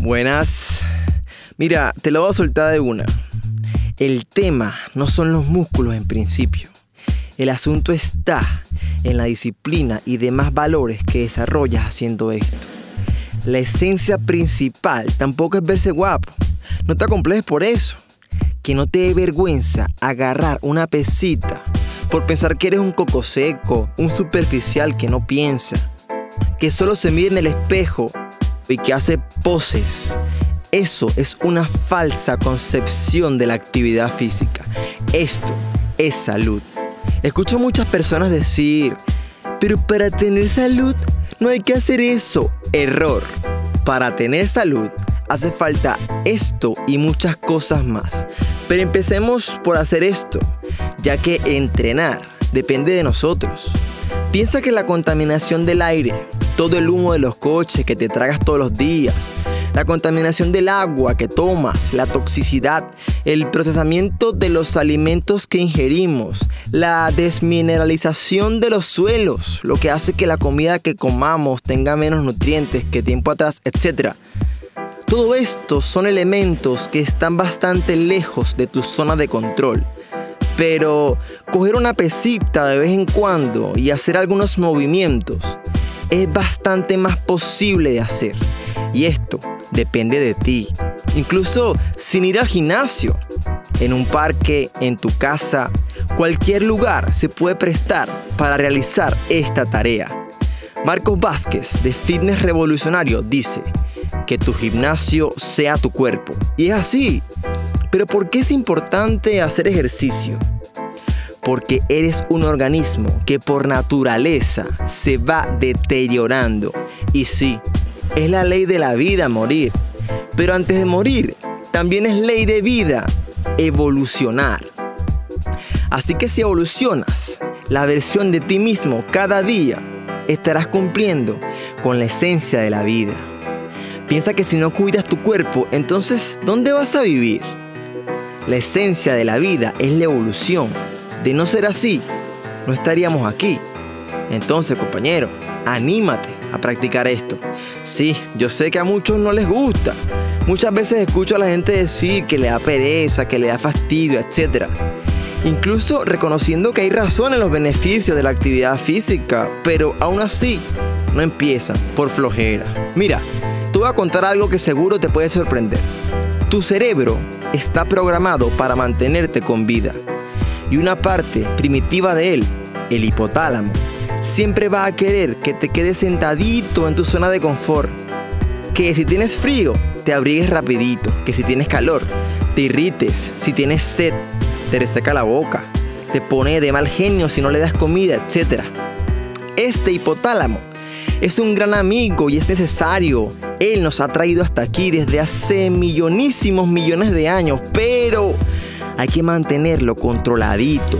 Buenas. Mira, te lo voy a soltar de una. El tema no son los músculos en principio. El asunto está en la disciplina y demás valores que desarrollas haciendo esto. La esencia principal tampoco es verse guapo. No te acomplejes por eso. Que no te dé vergüenza agarrar una pesita por pensar que eres un coco seco, un superficial que no piensa, que solo se mira en el espejo y que hace poses. Eso es una falsa concepción de la actividad física. Esto es salud. Escucho muchas personas decir, pero para tener salud no hay que hacer eso. Error. Para tener salud hace falta esto y muchas cosas más. Pero empecemos por hacer esto, ya que entrenar depende de nosotros. Piensa que la contaminación del aire, todo el humo de los coches que te tragas todos los días, la contaminación del agua que tomas, la toxicidad, el procesamiento de los alimentos que ingerimos, la desmineralización de los suelos, lo que hace que la comida que comamos tenga menos nutrientes que tiempo atrás, etc. Todo esto son elementos que están bastante lejos de tu zona de control. Pero coger una pesita de vez en cuando y hacer algunos movimientos es bastante más posible de hacer. Y esto depende de ti. Incluso sin ir al gimnasio, en un parque, en tu casa, cualquier lugar se puede prestar para realizar esta tarea. Marcos Vázquez de Fitness Revolucionario dice que tu gimnasio sea tu cuerpo. Y es así. Pero ¿por qué es importante hacer ejercicio? Porque eres un organismo que por naturaleza se va deteriorando. Y sí, es la ley de la vida morir. Pero antes de morir, también es ley de vida evolucionar. Así que si evolucionas la versión de ti mismo cada día, estarás cumpliendo con la esencia de la vida. Piensa que si no cuidas tu cuerpo, entonces ¿dónde vas a vivir? La esencia de la vida es la evolución. De no ser así, no estaríamos aquí. Entonces, compañero, anímate a practicar esto. Sí, yo sé que a muchos no les gusta. Muchas veces escucho a la gente decir que le da pereza, que le da fastidio, etc. Incluso reconociendo que hay razón en los beneficios de la actividad física, pero aún así no empiezan por flojera. Mira, te voy a contar algo que seguro te puede sorprender. Tu cerebro está programado para mantenerte con vida y una parte primitiva de él, el hipotálamo, siempre va a querer que te quedes sentadito en tu zona de confort. Que si tienes frío, te abrigues rapidito. Que si tienes calor, te irrites. Si tienes sed, te reseca la boca. Te pone de mal genio si no le das comida, etc. Este hipotálamo es un gran amigo y es necesario. Él nos ha traído hasta aquí desde hace millonísimos millones de años, pero hay que mantenerlo controladito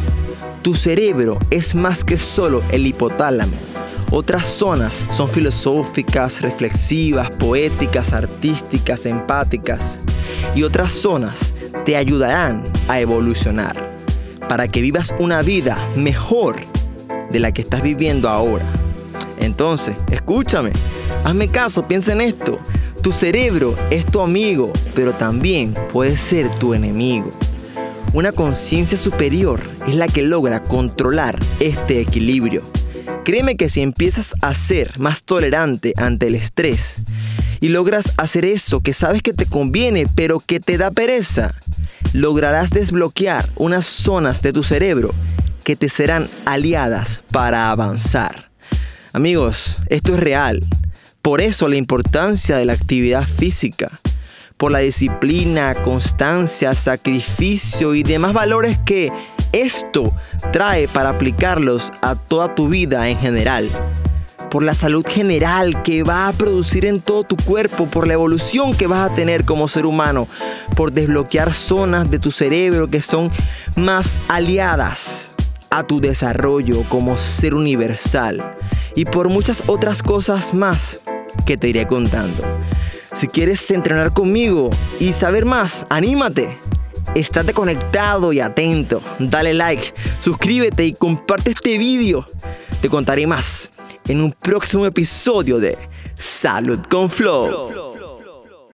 tu cerebro es más que solo el hipotálamo. Otras zonas son filosóficas, reflexivas, poéticas, artísticas, empáticas. Y otras zonas te ayudarán a evolucionar para que vivas una vida mejor de la que estás viviendo ahora. Entonces, escúchame, hazme caso, piensa en esto. Tu cerebro es tu amigo, pero también puede ser tu enemigo. Una conciencia superior es la que logra controlar este equilibrio. Créeme que si empiezas a ser más tolerante ante el estrés y logras hacer eso que sabes que te conviene pero que te da pereza, lograrás desbloquear unas zonas de tu cerebro que te serán aliadas para avanzar. Amigos, esto es real. Por eso la importancia de la actividad física por la disciplina, constancia, sacrificio y demás valores que esto trae para aplicarlos a toda tu vida en general. Por la salud general que va a producir en todo tu cuerpo, por la evolución que vas a tener como ser humano, por desbloquear zonas de tu cerebro que son más aliadas a tu desarrollo como ser universal y por muchas otras cosas más que te iré contando. Si quieres entrenar conmigo y saber más, anímate. Estate conectado y atento. Dale like, suscríbete y comparte este vídeo. Te contaré más en un próximo episodio de Salud con Flow.